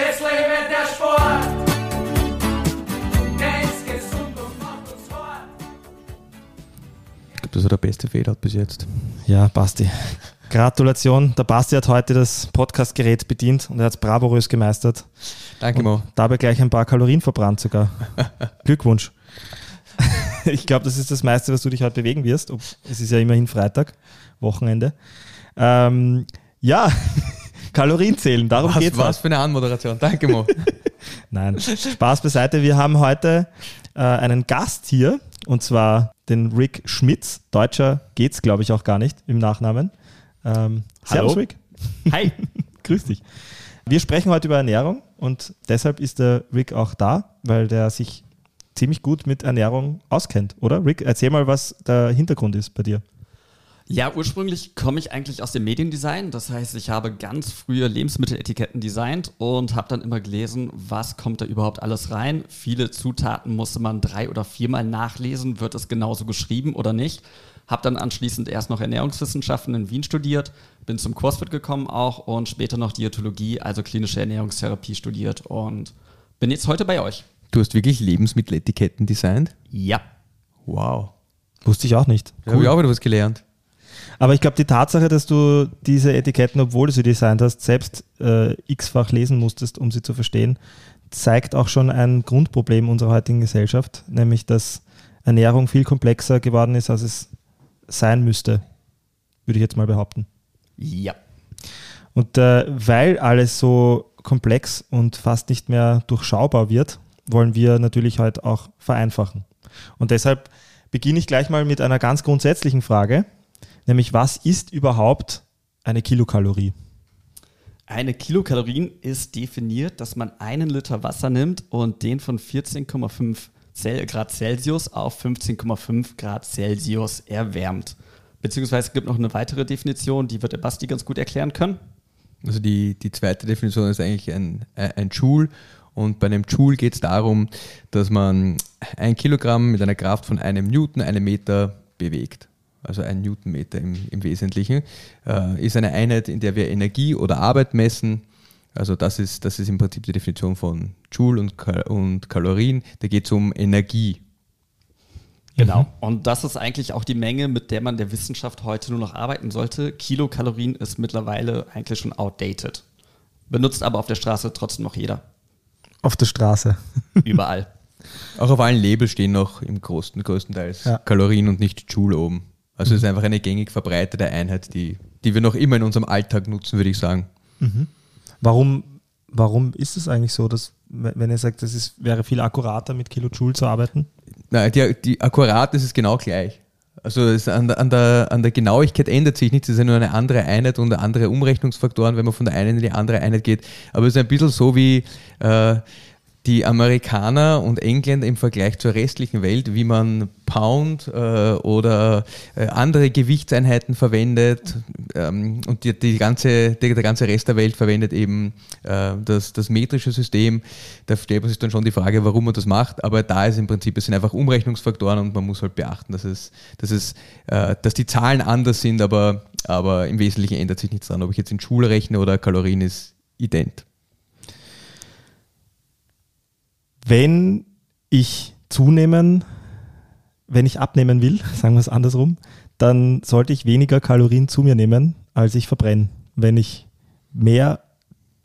Es lebe der Sport. Der ist gesund und macht uns fort. Ich glaube, das war der beste Fade-Out bis jetzt. Ja, Basti. Gratulation. Der Basti hat heute das Podcastgerät bedient und er hat es bravourös gemeistert. Danke, Mo. Dabei gleich ein paar Kalorien verbrannt sogar. Glückwunsch. ich glaube, das ist das meiste, was du dich heute bewegen wirst. Es ist ja immerhin Freitag, Wochenende. Ähm, ja, Kalorien zählen, darum Was, geht's. was für eine Anmoderation. Danke, Mo. Nein, Spaß beiseite. Wir haben heute äh, einen Gast hier und zwar den Rick Schmitz. Deutscher geht's, glaube ich, auch gar nicht im Nachnamen. Ähm, Hallo. Servus, Rick. Hi. Grüß dich. Wir sprechen heute über Ernährung und deshalb ist der Rick auch da, weil der sich ziemlich gut mit Ernährung auskennt, oder? Rick, erzähl mal, was der Hintergrund ist bei dir. Ja, ursprünglich komme ich eigentlich aus dem Mediendesign. Das heißt, ich habe ganz frühe Lebensmitteletiketten designt und habe dann immer gelesen, was kommt da überhaupt alles rein. Viele Zutaten musste man drei oder viermal nachlesen, wird es genauso geschrieben oder nicht. Habe dann anschließend erst noch Ernährungswissenschaften in Wien studiert, bin zum CrossFit gekommen auch und später noch Diätologie, also klinische Ernährungstherapie studiert und bin jetzt heute bei euch. Du hast wirklich Lebensmitteletiketten designt? Ja. Wow. Wusste ich auch nicht. Habe ich auch wieder was gelernt. Aber ich glaube, die Tatsache, dass du diese Etiketten, obwohl du sie designt hast, selbst äh, x-fach lesen musstest, um sie zu verstehen, zeigt auch schon ein Grundproblem unserer heutigen Gesellschaft, nämlich dass Ernährung viel komplexer geworden ist, als es sein müsste, würde ich jetzt mal behaupten. Ja. Und äh, weil alles so komplex und fast nicht mehr durchschaubar wird, wollen wir natürlich heute auch vereinfachen. Und deshalb beginne ich gleich mal mit einer ganz grundsätzlichen Frage, nämlich was ist überhaupt eine Kilokalorie? Eine Kilokalorien ist definiert, dass man einen Liter Wasser nimmt und den von 14,5 Cel- Grad Celsius auf 15,5 Grad Celsius erwärmt. Beziehungsweise es gibt noch eine weitere Definition, die wird der Basti ganz gut erklären können. Also die, die zweite Definition ist eigentlich ein, äh, ein Joule. Und bei einem Joule geht es darum, dass man ein Kilogramm mit einer Kraft von einem Newton, einem Meter bewegt. Also ein Newtonmeter im, im Wesentlichen. Äh, ist eine Einheit, in der wir Energie oder Arbeit messen. Also das ist, das ist im Prinzip die Definition von Joule und, Kal und Kalorien. Da geht es um Energie. Genau. Und das ist eigentlich auch die Menge, mit der man der Wissenschaft heute nur noch arbeiten sollte. Kilokalorien ist mittlerweile eigentlich schon outdated. Benutzt aber auf der Straße trotzdem noch jeder. Auf der Straße. Überall. Auch auf allen Labels stehen noch im größten, größtenteils Ja. Kalorien und nicht Joule oben. Also es ist einfach eine gängig verbreitete Einheit, die, die wir noch immer in unserem Alltag nutzen, würde ich sagen. Warum, warum ist es eigentlich so, dass, wenn ihr sagt, es wäre viel akkurater mit Kilojoule zu arbeiten? Nein, die, die akkurat ist es genau gleich. Also es an, der, an, der, an der Genauigkeit ändert sich nichts, es ist ja nur eine andere Einheit und andere Umrechnungsfaktoren, wenn man von der einen in die andere Einheit geht. Aber es ist ein bisschen so wie äh, die Amerikaner und Engländer im Vergleich zur restlichen Welt, wie man Pound äh, oder äh, andere Gewichtseinheiten verwendet ähm, und die, die ganze, der, der ganze Rest der Welt verwendet eben äh, das, das metrische System. Da stellt man sich dann schon die Frage, warum man das macht, aber da ist im Prinzip, es sind einfach Umrechnungsfaktoren und man muss halt beachten, dass, es, dass, es, äh, dass die Zahlen anders sind, aber, aber im Wesentlichen ändert sich nichts dran. Ob ich jetzt in Schule rechne oder Kalorien ist ident. Wenn ich zunehmen, wenn ich abnehmen will, sagen wir es andersrum, dann sollte ich weniger Kalorien zu mir nehmen, als ich verbrenne. Wenn ich mehr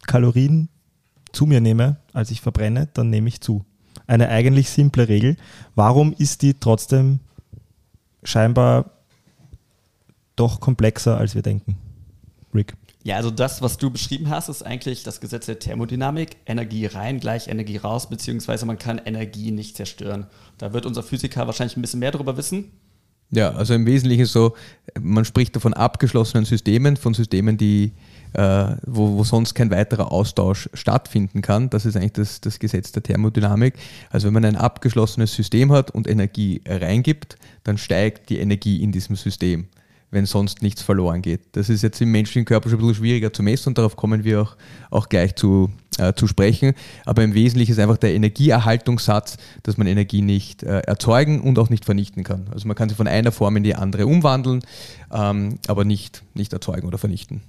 Kalorien zu mir nehme, als ich verbrenne, dann nehme ich zu. Eine eigentlich simple Regel. Warum ist die trotzdem scheinbar doch komplexer, als wir denken? Rick. Ja, also das, was du beschrieben hast, ist eigentlich das Gesetz der Thermodynamik. Energie rein gleich Energie raus, beziehungsweise man kann Energie nicht zerstören. Da wird unser Physiker wahrscheinlich ein bisschen mehr darüber wissen. Ja, also im Wesentlichen so, man spricht von abgeschlossenen Systemen, von Systemen, die, äh, wo, wo sonst kein weiterer Austausch stattfinden kann. Das ist eigentlich das, das Gesetz der Thermodynamik. Also wenn man ein abgeschlossenes System hat und Energie reingibt, dann steigt die Energie in diesem System, wenn sonst nichts verloren geht. Das ist jetzt im menschlichen Körper schon ein bisschen schwieriger zu messen und darauf kommen wir auch, auch gleich zu, äh, zu sprechen. Aber im Wesentlichen ist einfach der Energieerhaltungssatz, dass man Energie nicht äh, erzeugen und auch nicht vernichten kann. Also man kann sie von einer Form in die andere umwandeln, ähm, aber nicht, nicht erzeugen oder vernichten.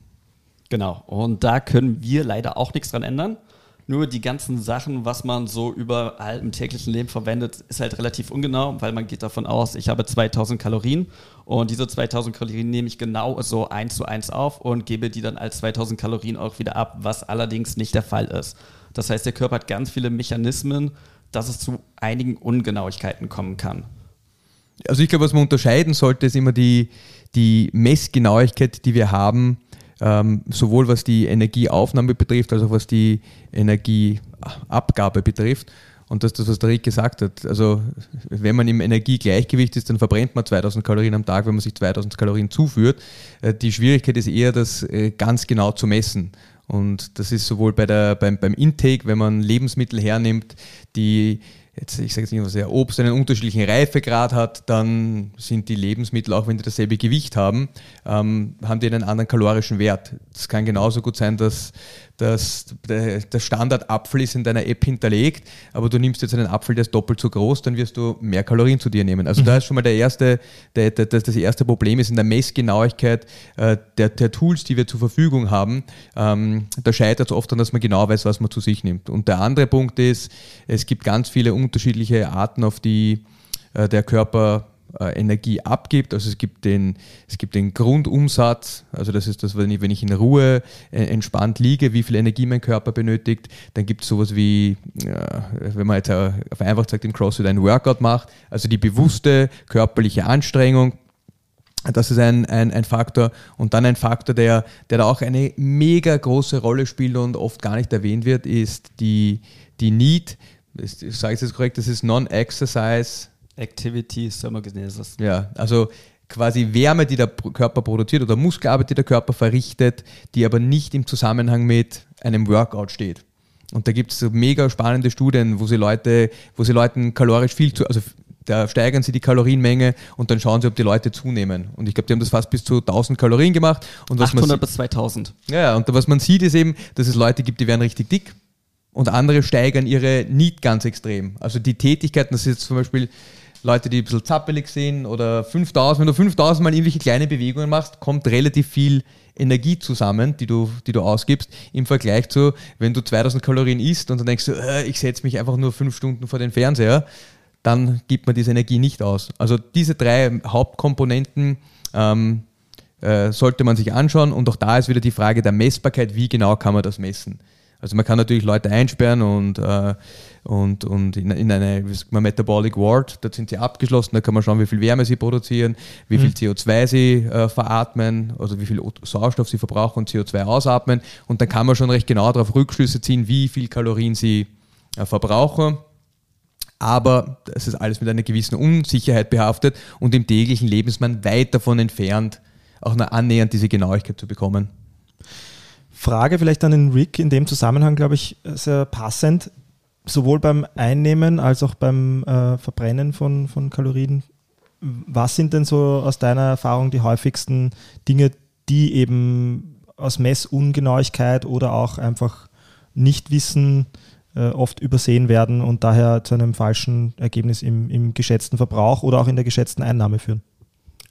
Genau. Und da können wir leider auch nichts dran ändern. Nur die ganzen Sachen, was man so überall im täglichen Leben verwendet, ist halt relativ ungenau, weil man geht davon aus, ich habe 2000 Kalorien und diese 2000 Kalorien nehme ich genau so eins zu eins auf und gebe die dann als 2000 Kalorien auch wieder ab, was allerdings nicht der Fall ist. Das heißt, der Körper hat ganz viele Mechanismen, dass es zu einigen Ungenauigkeiten kommen kann. Also ich glaube, was man unterscheiden sollte, ist immer die, die Messgenauigkeit, die wir haben, ähm, sowohl was die Energieaufnahme betrifft, als auch was die Energieabgabe betrifft. Und das ist das, was der Rick gesagt hat. Also, wenn man im Energiegleichgewicht ist, dann verbrennt man 2000 Kalorien am Tag, wenn man sich 2000 Kalorien zuführt. Äh, die Schwierigkeit ist eher, das äh, ganz genau zu messen. Und das ist sowohl bei der, beim, beim Intake, wenn man Lebensmittel hernimmt, die jetzt, ich sage jetzt nicht was, ja, Obst einen unterschiedlichen Reifegrad hat, dann sind die Lebensmittel, auch wenn die dasselbe Gewicht haben, ähm, haben die einen anderen kalorischen Wert. Das kann genauso gut sein, dass, dass der, Standardapfel ist in deiner App hinterlegt, aber du nimmst jetzt einen Apfel, der ist doppelt so groß, dann wirst du mehr Kalorien zu dir nehmen. Also mhm. da ist schon mal der erste, der, der, das, das erste Problem ist in der Messgenauigkeit äh, der, der Tools, die wir zur Verfügung haben. Ähm, da scheitert es oft an, dass man genau weiß, was man zu sich nimmt. Und der andere Punkt ist, es gibt ganz viele unterschiedliche Arten, auf die äh, der Körper äh, Energie abgibt. Also es gibt, den, es gibt den Grundumsatz, also das ist das, wenn ich, wenn ich in Ruhe äh, entspannt liege, wie viel Energie mein Körper benötigt. Dann gibt es sowas wie, wenn man jetzt vereinfacht sagt, im CrossFit ein Workout macht, also die bewusste körperliche Anstrengung. Das ist ein, ein, ein Faktor. Und dann ein Faktor, der, der da auch eine mega große Rolle spielt und oft gar nicht erwähnt wird, ist die, die Need, ich sage es jetzt korrekt, das ist Non-Exercise Activity Thermogenesis. Ja, also quasi Wärme, die der Körper produziert oder Muskelarbeit, die der Körper verrichtet, die aber nicht im Zusammenhang mit einem Workout steht. Und da gibt es so mega spannende Studien, wo sie Leute, wo sie Leuten kalorisch viel zu, also da steigern sie die Kalorienmenge und dann schauen sie, ob die Leute zunehmen. Und ich glaube, die haben das fast bis zu 1000 Kalorien gemacht. Und was 800 bis 2000. Ja, und was man sieht, ist eben, dass es Leute gibt, die werden richtig dick und andere steigern ihre Need ganz extrem. Also die Tätigkeiten, das ist jetzt zum Beispiel Leute, die ein bisschen zappelig sind oder 5000, wenn du 5000 mal irgendwelche kleine Bewegungen machst, kommt relativ viel Energie zusammen, die du, die du ausgibst, im Vergleich zu, wenn du 2000 Kalorien isst und dann denkst du, äh, ich setze mich einfach nur fünf Stunden vor den Fernseher, dann gibt man diese Energie nicht aus. Also diese drei Hauptkomponenten ähm, äh, sollte man sich anschauen und auch da ist wieder die Frage der Messbarkeit, wie genau kann man das messen. Also man kann natürlich Leute einsperren und, äh, und, und in, in eine man, Metabolic Ward, da sind sie abgeschlossen, da kann man schauen, wie viel Wärme sie produzieren, wie viel mhm. CO2 sie äh, veratmen, also wie viel Sauerstoff sie verbrauchen und CO2 ausatmen. Und dann kann man schon recht genau darauf Rückschlüsse ziehen, wie viel Kalorien sie äh, verbrauchen. Aber es ist alles mit einer gewissen Unsicherheit behaftet und im täglichen Leben ist man weit davon entfernt, auch nur annähernd diese Genauigkeit zu bekommen. Frage vielleicht an den Rick in dem Zusammenhang, glaube ich, sehr passend. Sowohl beim Einnehmen als auch beim äh, Verbrennen von, von Kalorien. Was sind denn so aus deiner Erfahrung die häufigsten Dinge, die eben aus Messungenauigkeit oder auch einfach Nichtwissen äh, oft übersehen werden und daher zu einem falschen Ergebnis im, im geschätzten Verbrauch oder auch in der geschätzten Einnahme führen?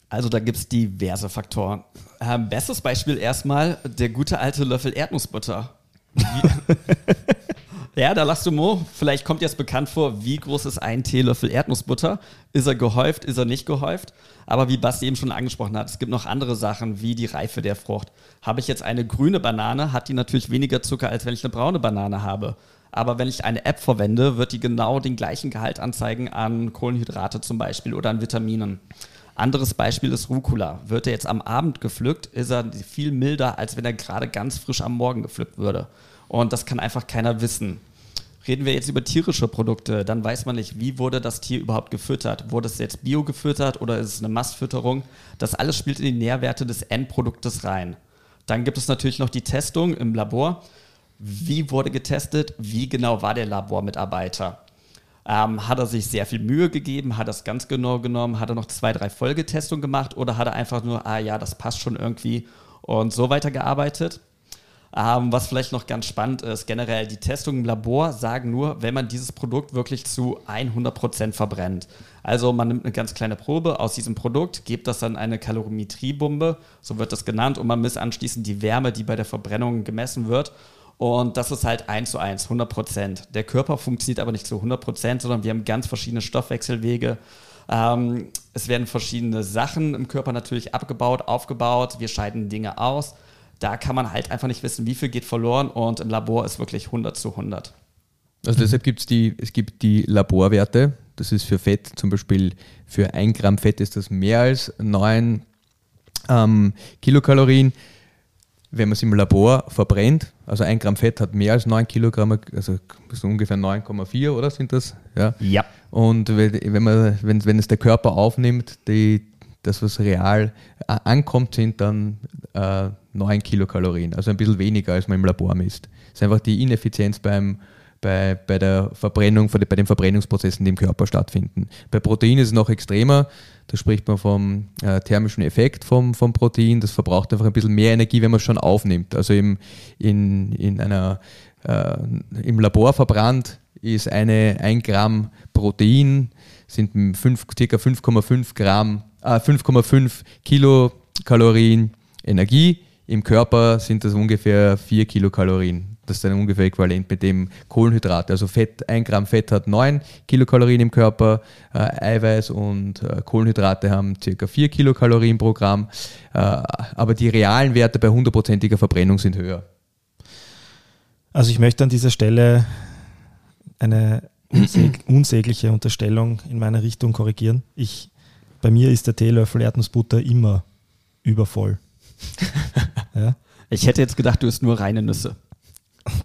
Also da gibt es diverse Faktoren. Ähm, bestes Beispiel erstmal der gute alte Löffel Erdnussbutter. ja, da lachst du Mo. Vielleicht kommt dir das bekannt vor, wie groß ist ein Teelöffel Erdnussbutter? Ist er gehäuft, ist er nicht gehäuft? Aber wie Basti eben schon angesprochen hat, es gibt noch andere Sachen, wie die Reife der Frucht. Habe ich jetzt eine grüne Banane, hat die natürlich weniger Zucker, als wenn ich eine braune Banane habe. Aber wenn ich eine App verwende, wird die genau den gleichen Gehalt anzeigen an Kohlenhydrate zum Beispiel oder an Vitaminen. Anderes Beispiel ist Rucola. Wird er jetzt am Abend gepflückt, ist er viel milder, als wenn er gerade ganz frisch am Morgen gepflückt würde. Und das kann einfach keiner wissen. Reden wir jetzt über tierische Produkte, dann weiß man nicht, wie wurde das Tier überhaupt gefüttert. Wurde es jetzt bio gefüttert oder ist es eine Mastfütterung? Das alles spielt in die Nährwerte des Endproduktes rein. Dann gibt es natürlich noch die Testung im Labor. Wie wurde getestet? Wie genau war der Labormitarbeiter? Ähm, hat er sich sehr viel Mühe gegeben? Hat er es ganz genau genommen? Hat er noch zwei, drei Folgetestungen gemacht? Oder hat er einfach nur, ah ja, das passt schon irgendwie und so weiter gearbeitet? Ähm, was vielleicht noch ganz spannend ist, generell die Testungen im Labor sagen nur, wenn man dieses Produkt wirklich zu 100% verbrennt. Also man nimmt eine ganz kleine Probe aus diesem Produkt, gibt das dann eine Kalorimetriebombe, so wird das genannt, und man misst anschließend die Wärme, die bei der Verbrennung gemessen wird Und das ist halt 1 zu 1, 100 Prozent. Der Körper funktioniert aber nicht zu 100 Prozent, sondern wir haben ganz verschiedene Stoffwechselwege. Ähm, es werden verschiedene Sachen im Körper natürlich abgebaut, aufgebaut. Wir scheiden Dinge aus. Da kann man halt einfach nicht wissen, wie viel geht verloren und im Labor ist wirklich 100 zu 100. Also deshalb gibt es die, es gibt die Laborwerte. Das ist für Fett zum Beispiel, für ein Gramm Fett ist das mehr als 9 ähm, Kilokalorien. Wenn man es im Labor verbrennt, also ein Gramm Fett hat mehr als 9 Kilogramm, also so ungefähr 9,4 oder sind das? Ja. Ja. Und wenn, wenn, man, wenn, wenn es der Körper aufnimmt, die, das, was real äh, ankommt, sind dann äh, 9 Kilokalorien, also ein bisschen weniger, als man im Labor misst. Das ist einfach die Ineffizienz beim, bei, bei der Verbrennung, bei den Verbrennungsprozessen, die im Körper stattfinden. Bei Protein ist es noch extremer. Da spricht man vom äh, thermischen Effekt vom, vom Protein. Das verbraucht einfach ein bisschen mehr Energie, wenn man es schon aufnimmt. Also im, in, in einer, äh, im Labor verbrannt ist eine 1 Gramm Protein, sind 5, ca. 5,5 Gramm, äh, 5,5 Kilokalorien Energie. Im Körper sind das ungefähr 4 Kilokalorien. Das ist dann ungefähr äquivalent mit dem Kohlenhydrate. Also Fett, ein Gramm Fett hat 9 Kilokalorien im Körper, äh, Eiweiß und äh, Kohlenhydrate haben ca. 4 Kilokalorien pro Gramm, äh, aber die realen Werte bei hundertprozentiger Verbrennung sind höher. Also ich möchte an dieser Stelle eine unsäg unsägliche Unterstellung in meiner Richtung korrigieren. Ich, bei mir ist der Teelöffel Erdnussbutter immer übervoll. Ja, Ich hätte jetzt gedacht, du isst nur reine Nüsse.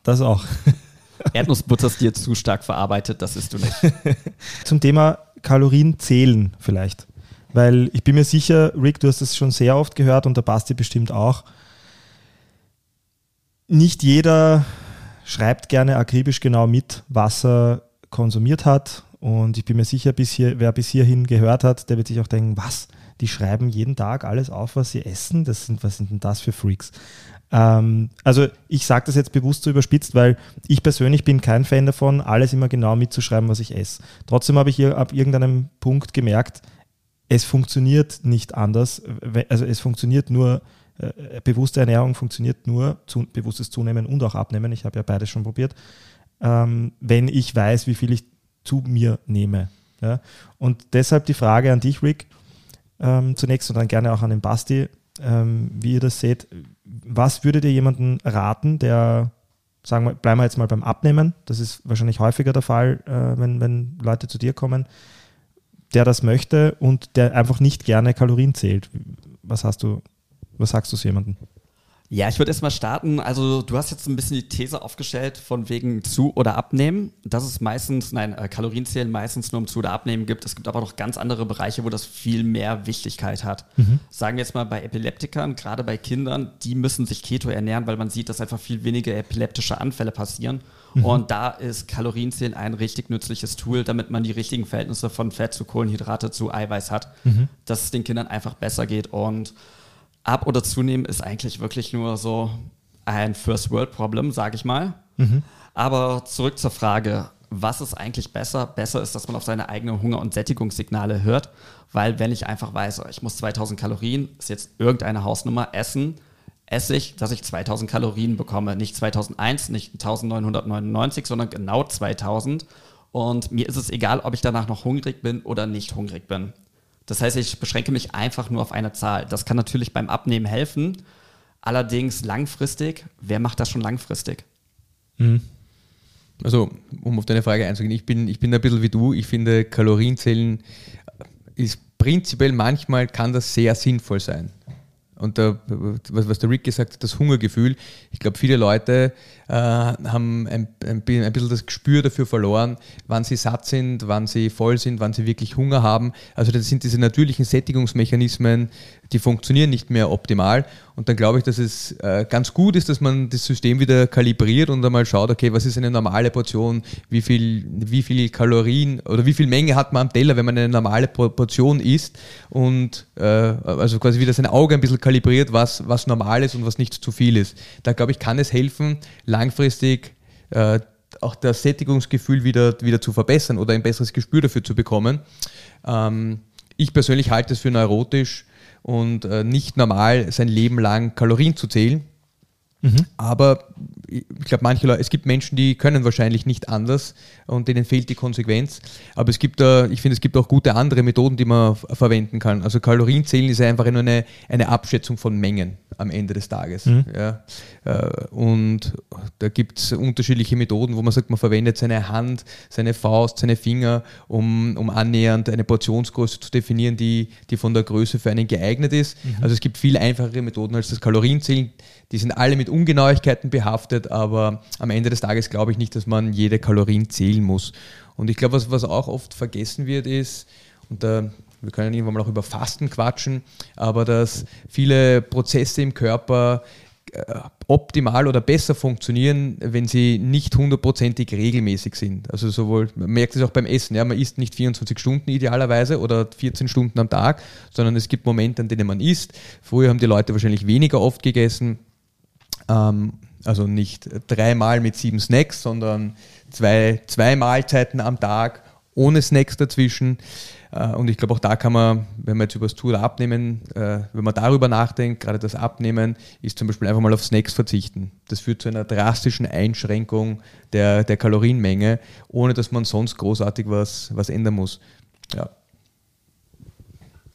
das auch. Erdnussbutter ist dir zu stark verarbeitet, das isst du nicht. Zum Thema Kalorien zählen vielleicht. Weil ich bin mir sicher, Rick, du hast das schon sehr oft gehört und der Basti bestimmt auch. Nicht jeder schreibt gerne akribisch genau mit, was er konsumiert hat. Und ich bin mir sicher, bis hier, wer bis hierhin gehört hat, der wird sich auch denken, was? Die schreiben jeden Tag alles auf, was sie essen? Das sind, was sind denn das für Freaks? Ähm, also ich sage das jetzt bewusst so überspitzt, weil ich persönlich bin kein Fan davon, alles immer genau mitzuschreiben, was ich esse. Trotzdem habe ich hier ab irgendeinem Punkt gemerkt, es funktioniert nicht anders. Also es funktioniert nur, äh, bewusste Ernährung funktioniert nur, zu, bewusstes Zunehmen und auch Abnehmen. Ich habe ja beides schon probiert. Ähm, wenn ich weiß, wie viel ich zu mir nehme. Ja? Und deshalb die Frage an dich, Rick, ähm, zunächst und dann gerne auch an den Basti, ähm, wie ihr das seht. Was würdet ihr jemanden raten, der, sagen wir, bleiben wir jetzt mal beim Abnehmen, das ist wahrscheinlich häufiger der Fall, äh, wenn, wenn Leute zu dir kommen, der das möchte und der einfach nicht gerne Kalorien zählt. Was hast du, was sagst du zu jemandem? Ja, ich würde erstmal starten. Also, du hast jetzt ein bisschen die These aufgestellt von wegen zu oder abnehmen. Dass es meistens, nein, äh, Kalorienzählen meistens nur um zu oder abnehmen gibt. Es gibt aber noch ganz andere Bereiche, wo das viel mehr Wichtigkeit hat. Sagen wir jetzt mal bei Epileptikern, gerade bei Kindern, die müssen sich Keto ernähren, weil man sieht, dass einfach viel weniger epileptische Anfälle passieren. Und da ist Kalorienzählen ein richtig nützliches Tool, damit man die richtigen Verhältnisse von Fett zu Kohlenhydrate zu Eiweiß hat, dass es den Kindern einfach besser geht. Und ab oder zunehmen ist eigentlich wirklich nur so ein First World Problem, sage ich mal. Aber zurück zur Frage, was ist eigentlich besser? Besser ist, dass man auf seine eigenen Hunger- und Sättigungssignale hört, weil wenn ich einfach weiß, ich muss 2000 Kalorien, ist jetzt irgendeine Hausnummer, essen, esse ich, dass ich 2000 Kalorien bekomme. Nicht 2001, nicht 1999, sondern genau 2000. Und mir ist es egal, ob ich danach noch hungrig bin oder nicht hungrig bin. Das heißt, ich beschränke mich einfach nur auf eine Zahl. Das kann natürlich beim Abnehmen helfen. Allerdings langfristig, wer macht das schon langfristig? Also, um auf deine Frage einzugehen, ich bin, ich bin ein bisschen wie du. Ich finde, Kalorienzählen ist prinzipiell manchmal kann das sehr sinnvoll sein. Und da, was, was der Rick gesagt hat, das Hungergefühl. Ich glaube, viele Leute äh, haben ein, ein, ein bisschen das Gespür dafür verloren, wann sie satt sind, wann sie voll sind, wann sie wirklich Hunger haben. Also das sind diese natürlichen Sättigungsmechanismen, die funktionieren nicht mehr optimal. Und dann glaube ich, dass es äh, ganz gut ist, dass man das System wieder kalibriert und einmal schaut, okay, was ist eine normale Portion, wie viel, wie viel Kalorien oder wie viel Menge hat man am Teller, wenn man eine normale Por- Portion isst und äh, also quasi wieder sein Auge ein bisschen kalibriert, was, was normal ist und was nicht zu viel ist. Da glaube ich, kann es helfen, langfristig äh, auch das Sättigungsgefühl wieder, wieder zu verbessern oder ein besseres Gespür dafür zu bekommen. Ähm, ich persönlich halte es für neurotisch und äh, nicht normal, sein Leben lang Kalorien zu zählen. Aber ich glaube, manche Leute, es gibt Menschen, die können wahrscheinlich nicht anders und denen fehlt die Konsequenz. Aber es gibt da, ich finde, es gibt auch gute andere Methoden, die man verwenden kann. Also Kalorienzählen ist einfach nur eine, eine Abschätzung von Mengen am Ende des Tages. Ja. Äh, Und da gibt es unterschiedliche Methoden, wo man sagt, man verwendet seine Hand, seine Faust, seine Finger, um, um annähernd eine Portionsgröße zu definieren, die, die von der Größe für einen geeignet ist. Also es gibt viel einfachere Methoden als das Kalorienzählen. Die sind alle mit Ungenauigkeiten behaftet, aber am Ende des Tages glaube ich nicht, dass man jede Kalorien zählen muss. Und ich glaube, was, was auch oft vergessen wird, ist, und da, wir können irgendwann mal auch über Fasten quatschen, aber dass viele Prozesse im Körper äh, optimal oder besser funktionieren, wenn sie nicht hundertprozentig regelmäßig sind. Also sowohl, man merkt es auch beim Essen, ja, man isst nicht 24 Stunden idealerweise oder 14 Stunden am Tag, sondern es gibt Momente, an denen man isst. Früher haben die Leute wahrscheinlich weniger oft gegessen, ähm, also nicht dreimal mit sieben Snacks, sondern zwei, zwei Mahlzeiten am Tag ohne Snacks dazwischen. Äh, Und ich glaube, auch da kann man, wenn man jetzt über das Tool abnehmen, äh, wenn man darüber nachdenkt, gerade das Abnehmen, ist zum Beispiel einfach mal auf Snacks verzichten. Das führt zu einer drastischen Einschränkung der, der Kalorienmenge, ohne dass man sonst großartig was, was ändern muss. Ja.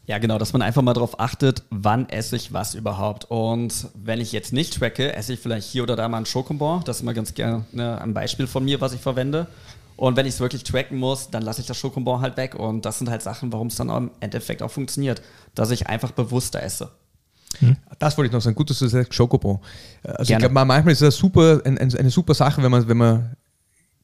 Ja, genau, dass man einfach mal darauf achtet, wann esse ich was überhaupt. Und wenn ich jetzt nicht tracke, esse ich vielleicht hier oder da mal einen Schokobon. Das ist immer ganz gerne ein Beispiel von mir, was ich verwende. Und wenn ich es wirklich tracken muss, dann lasse ich das Schokobon halt weg. Und das sind halt Sachen, warum es dann im Endeffekt auch funktioniert, dass ich einfach bewusster esse. Das wollte ich noch sagen. Gut, dass du sagst, Schokobon. Also ich Gerne. glaube, manchmal ist das super, ein, ein, eine super Sache, wenn man, wenn man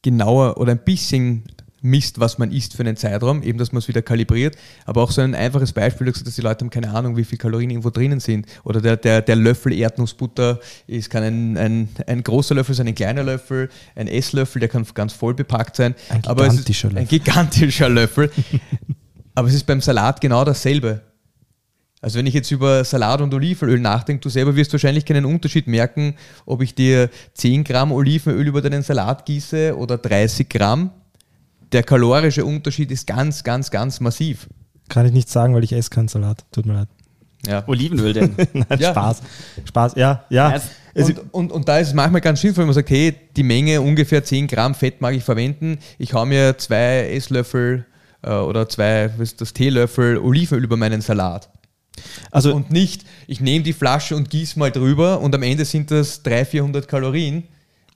genauer oder ein bisschen misst, was man isst für einen Zeitraum, eben, dass man es wieder kalibriert. Aber auch so ein einfaches Beispiel, dass die Leute haben keine Ahnung, wie viel Kalorien irgendwo drinnen sind. Oder der, der, der Löffel Erdnussbutter ist, kann ein, ein, ein großer Löffel sein, ein kleiner Löffel, ein Esslöffel, der kann ganz voll bepackt sein. Ein Aber gigantischer Ein gigantischer Löffel. Aber es ist beim Salat genau dasselbe. Also wenn ich jetzt über Salat und Olivenöl nachdenke, du selber wirst wahrscheinlich keinen Unterschied merken, ob ich dir 10 Gramm Olivenöl über deinen Salat gieße oder 30 Gramm. Der kalorische Unterschied ist ganz, ganz, ganz massiv. Kann ich nicht sagen, weil ich esse keinen Salat. Tut mir leid. Ja. Olivenöl denn? Nein, Ja. Spaß. Spaß, ja, ja. Es- Und, und, und da ist es manchmal ganz sinnvoll, wenn man sagt, hey, die Menge ungefähr 10 Gramm Fett mag ich verwenden. Ich hau mir zwei Esslöffel äh, oder zwei, was ist das, Teelöffel Olivenöl über meinen Salat. also Und nicht, ich nehme die Flasche und gieße mal drüber und am Ende sind das 300, 400 Kalorien,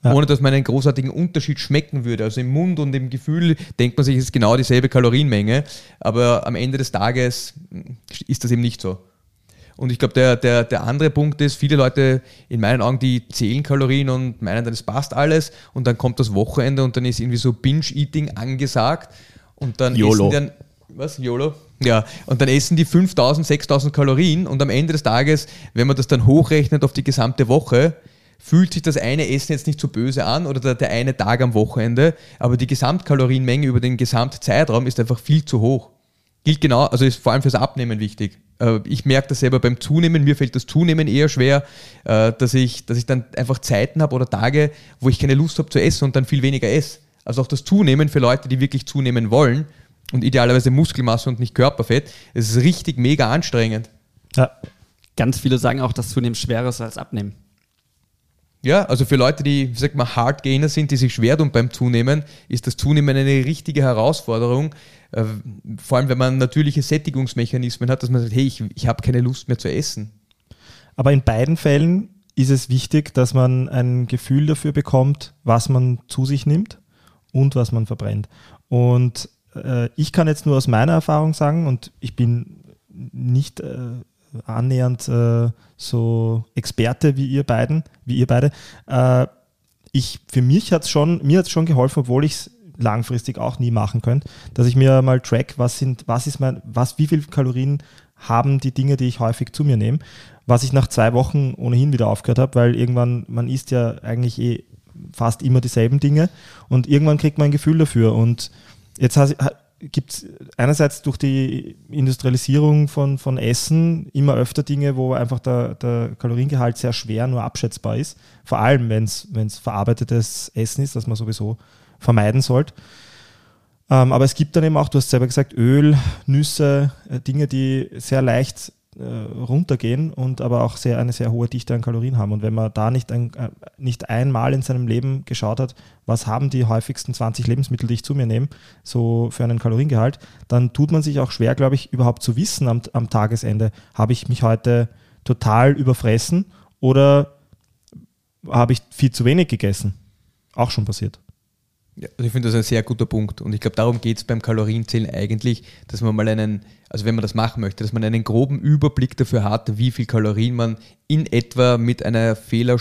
Ja. ohne dass man einen großartigen Unterschied schmecken würde. Also im Mund und im Gefühl denkt man sich, es ist genau dieselbe Kalorienmenge, aber am Ende des Tages ist das eben nicht so. Und ich glaube, der, der, der andere Punkt ist, viele Leute in meinen Augen, die zählen Kalorien und meinen, dann es passt alles und dann kommt das Wochenende und dann ist irgendwie so Binge-Eating angesagt und dann YOLO. essen die dann, was, YOLO? Ja, und dann essen die 5000, 6000 Kalorien und am Ende des Tages, wenn man das dann hochrechnet auf die gesamte Woche, fühlt sich das eine Essen jetzt nicht so böse an oder der, der eine Tag am Wochenende, aber die Gesamtkalorienmenge über den Gesamtzeitraum ist einfach viel zu hoch. Gilt genau, also ist vor allem fürs Abnehmen wichtig. Äh, Ich merke das selber beim Zunehmen, mir fällt das Zunehmen eher schwer, äh, dass ich, dass ich dann einfach Zeiten habe oder Tage, wo ich keine Lust habe zu essen und dann viel weniger esse. Also auch das Zunehmen für Leute, die wirklich zunehmen wollen und idealerweise Muskelmasse und nicht Körperfett, ist richtig mega anstrengend. ja, Ganz viele sagen auch, dass Zunehmen schwerer ist als Abnehmen. Ja, also für Leute, die, wie sagt Hard Gainer sind, die sich schwer tun beim Zunehmen, ist das Zunehmen eine richtige Herausforderung. Äh, Vor allem, wenn man natürliche Sättigungsmechanismen hat, dass man sagt, hey, ich, ich habe keine Lust mehr zu essen. aber in beiden Fällen ist es wichtig, dass man ein Gefühl dafür bekommt, was man zu sich nimmt und was man verbrennt. Und äh, ich kann jetzt nur aus meiner Erfahrung sagen, und ich bin nicht äh, annähernd äh, so Experte wie ihr beiden, wie ihr beide. Äh, ich, für mich hat es schon, mir hat schon geholfen, obwohl ich es langfristig auch nie machen könnte, dass ich mir mal track, was sind, was ist mein, was, wie viel Kalorien haben die Dinge, die ich häufig zu mir nehme, was ich nach zwei Wochen ohnehin wieder aufgehört habe, weil irgendwann, man isst ja eigentlich eh fast immer dieselben Dinge und irgendwann kriegt man ein Gefühl dafür und jetzt gibt es einerseits durch die Industrialisierung von, von Essen immer öfter Dinge, wo einfach der, der Kaloriengehalt sehr schwer nur abschätzbar ist. Vor allem, wenn es verarbeitetes Essen ist, das man sowieso vermeiden sollte. Ähm, aber es gibt dann eben auch, du hast selber gesagt, Öl, Nüsse, äh, Dinge, die sehr leicht runtergehen und aber auch sehr, eine sehr hohe Dichte an Kalorien haben. Und wenn man da nicht, ein, äh, nicht einmal in seinem Leben geschaut hat, was haben die häufigsten 20 Lebensmittel, die ich zu mir nehme, so für einen Kaloriengehalt, dann tut man sich auch schwer, glaube ich, überhaupt zu wissen am, am Tagesende, habe ich mich heute total überfressen oder habe ich viel zu wenig gegessen? Auch schon passiert. Ja, also ich finde das ein sehr guter Punkt. Und ich glaube, darum geht es beim Kalorienzählen eigentlich, dass man mal einen, also wenn man das machen möchte, dass man einen groben Überblick dafür hat, wie viel Kalorien man in etwa mit einer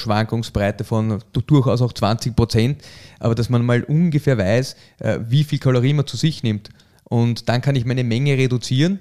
Fehlerschwankungsbreite von durchaus auch 20 Prozent, aber dass man mal ungefähr weiß, äh, wie viel Kalorien man zu sich nimmt. Und dann kann ich meine Menge reduzieren,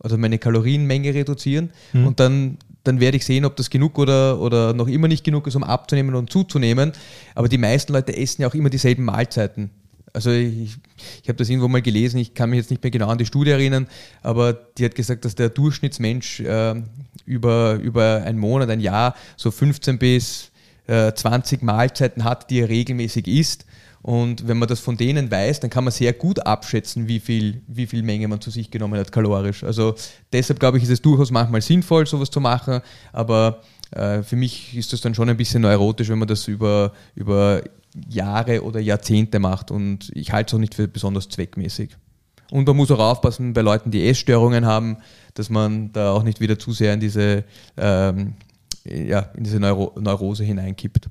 also meine Kalorienmenge reduzieren Mhm. und dann dann werde ich sehen, ob das genug oder, oder noch immer nicht genug ist, um abzunehmen und zuzunehmen. Aber die meisten Leute essen ja auch immer dieselben Mahlzeiten. Also ich, ich habe das irgendwo mal gelesen, ich kann mich jetzt nicht mehr genau an die Studie erinnern, aber die hat gesagt, dass der Durchschnittsmensch äh, über, über ein Monat, ein Jahr so 15 bis äh, 20 Mahlzeiten hat, die er regelmäßig isst. Und wenn man das von denen weiß, dann kann man sehr gut abschätzen, wie viel, wie viel Menge man zu sich genommen hat, kalorisch. Also deshalb glaube ich, ist es durchaus manchmal sinnvoll, sowas zu machen, aber äh, für mich ist das dann schon ein bisschen neurotisch, wenn man das über, über Jahre oder Jahrzehnte macht und ich halte es auch nicht für besonders zweckmäßig. Und man muss auch aufpassen bei Leuten, die Essstörungen haben, dass man da auch nicht wieder zu sehr in diese, ähm, ja, in diese Neuro Neurose hineinkippt.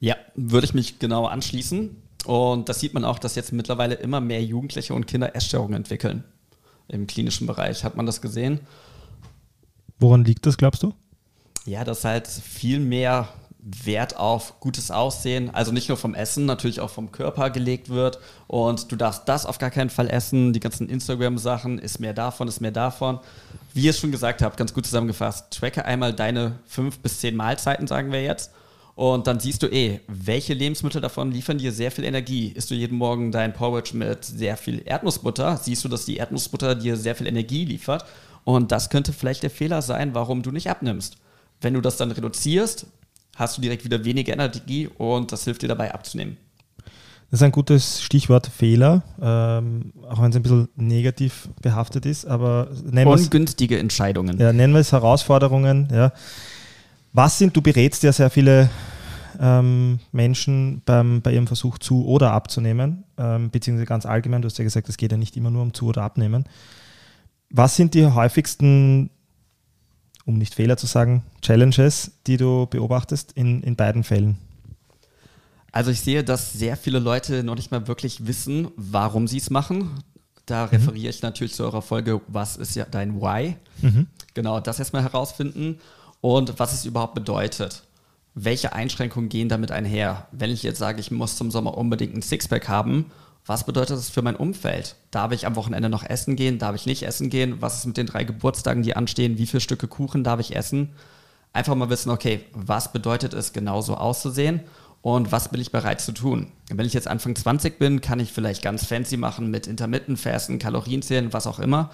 Ja, würde ich mich genau anschließen. Und das sieht man auch, dass jetzt mittlerweile immer mehr Jugendliche und Kinder Essstörungen entwickeln. Im klinischen Bereich hat man das gesehen. Woran liegt das, glaubst du? Ja, dass halt viel mehr Wert auf gutes Aussehen, also nicht nur vom Essen, natürlich auch vom Körper gelegt wird. Und du darfst das auf gar keinen Fall essen. Die ganzen Instagram-Sachen, ist mehr davon, ist mehr davon. Wie ihr es schon gesagt habt, ganz gut zusammengefasst, tracke einmal deine fünf bis zehn Mahlzeiten, sagen wir jetzt. Und dann siehst du eh, welche Lebensmittel davon liefern dir sehr viel Energie. Isst du jeden Morgen dein Porridge mit sehr viel Erdnussbutter, siehst du, dass die Erdnussbutter dir sehr viel Energie liefert. Und das könnte vielleicht der Fehler sein, warum du nicht abnimmst. Wenn du das dann reduzierst, hast du direkt wieder weniger Energie und das hilft dir dabei abzunehmen. Das ist ein gutes Stichwort Fehler, ähm, auch wenn es ein bisschen negativ behaftet ist, aber nennen wir es Ungünstige Entscheidungen. ja, nennen wir es Herausforderungen. Ja. Was sind, du berätst ja sehr viele ähm, Menschen beim, bei ihrem Versuch zu oder abzunehmen, ähm, beziehungsweise ganz allgemein, du hast ja gesagt, es geht ja nicht immer nur um zu oder abnehmen. Was sind die häufigsten, um nicht Fehler zu sagen, Challenges, die du beobachtest in, in beiden Fällen? Also ich sehe, dass sehr viele Leute noch nicht mal wirklich wissen, warum sie es machen. Da referiere ich natürlich zu eurer Folge, was ist ja dein Why? Genau, das erstmal herausfinden und was es überhaupt bedeutet. Welche Einschränkungen gehen damit einher? Wenn ich jetzt sage, ich muss zum Sommer unbedingt ein Sixpack haben, was bedeutet das für mein Umfeld? Darf ich am Wochenende noch essen gehen? Darf ich nicht essen gehen? Was ist mit den drei Geburtstagen, die anstehen? Wie viele Stücke Kuchen darf ich essen? Einfach mal wissen, okay, was bedeutet es, genauso auszusehen und was bin ich bereit zu tun? Wenn ich jetzt Anfang 20 bin, kann ich vielleicht ganz fancy machen mit Intermittent Fasten, Kalorienzählen, was auch immer.